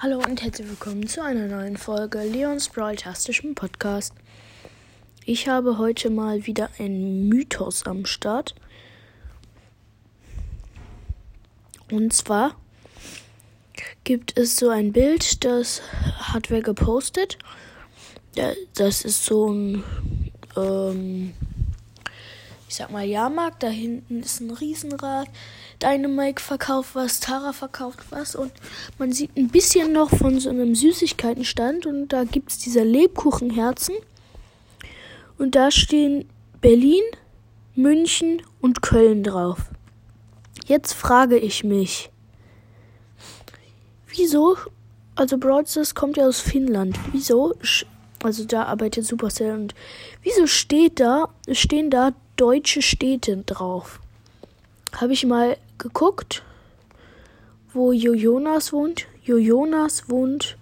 Hallo und herzlich willkommen zu einer neuen Folge Leons Brawl-tastischem Podcast. Ich habe heute mal wieder einen Mythos am Start. Und zwar gibt es so ein Bild, das hat wer gepostet. Das ist so ein, ähm, ich sag mal, Jahrmarkt. Da hinten ist ein Riesenrad. Dynamike verkauft was, Tara verkauft was und man sieht ein bisschen noch von so einem Süßigkeitenstand und da gibt es diese Lebkuchenherzen und da stehen Berlin, München und Köln drauf. Jetzt frage ich mich, wieso, also Broadstars kommt ja aus Finnland, wieso, also da arbeitet Supercell und wieso steht da, stehen da deutsche Städte drauf? Habe ich mal geguckt, wo Jojonas wohnt. Jojonas wohnt,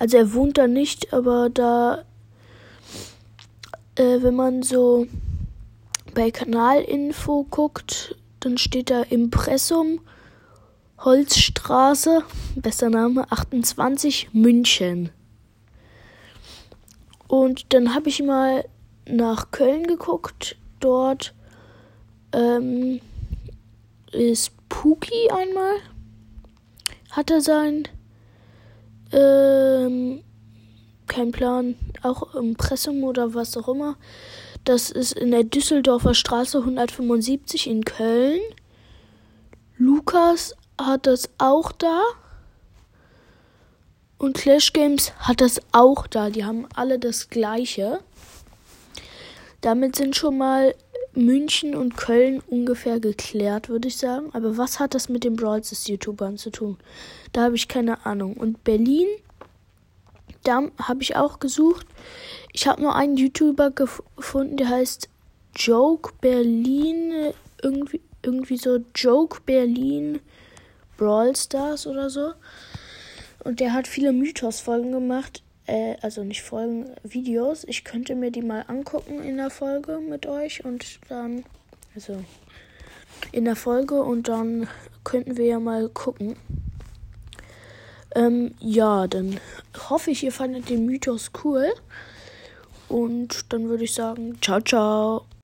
also er wohnt da nicht, aber da, äh, wenn man so bei Kanalinfo guckt, dann steht da Impressum, Holzstraße, besser Name, 28 München. Und dann habe ich mal nach Köln geguckt. Dort ähm, ist Puki einmal. Hat er sein. Ähm, kein Plan. Auch Impressum oder was auch immer. Das ist in der Düsseldorfer Straße 175 in Köln. Lukas hat das auch da. Und Clash Games hat das auch da. Die haben alle das gleiche. Damit sind schon mal München und Köln ungefähr geklärt, würde ich sagen. Aber was hat das mit den Brawl YouTubern zu tun? Da habe ich keine Ahnung. Und Berlin, da habe ich auch gesucht. Ich habe nur einen YouTuber gefunden, der heißt Joke Berlin. Irgendwie, irgendwie so Joke Berlin Brawl Stars oder so. Und der hat viele Mythos-Folgen gemacht äh, also nicht Folgen, Videos. Ich könnte mir die mal angucken in der Folge mit euch und dann, also in der Folge und dann könnten wir ja mal gucken. Ähm, ja, dann hoffe ich, ihr fandet den Mythos cool. Und dann würde ich sagen, ciao, ciao.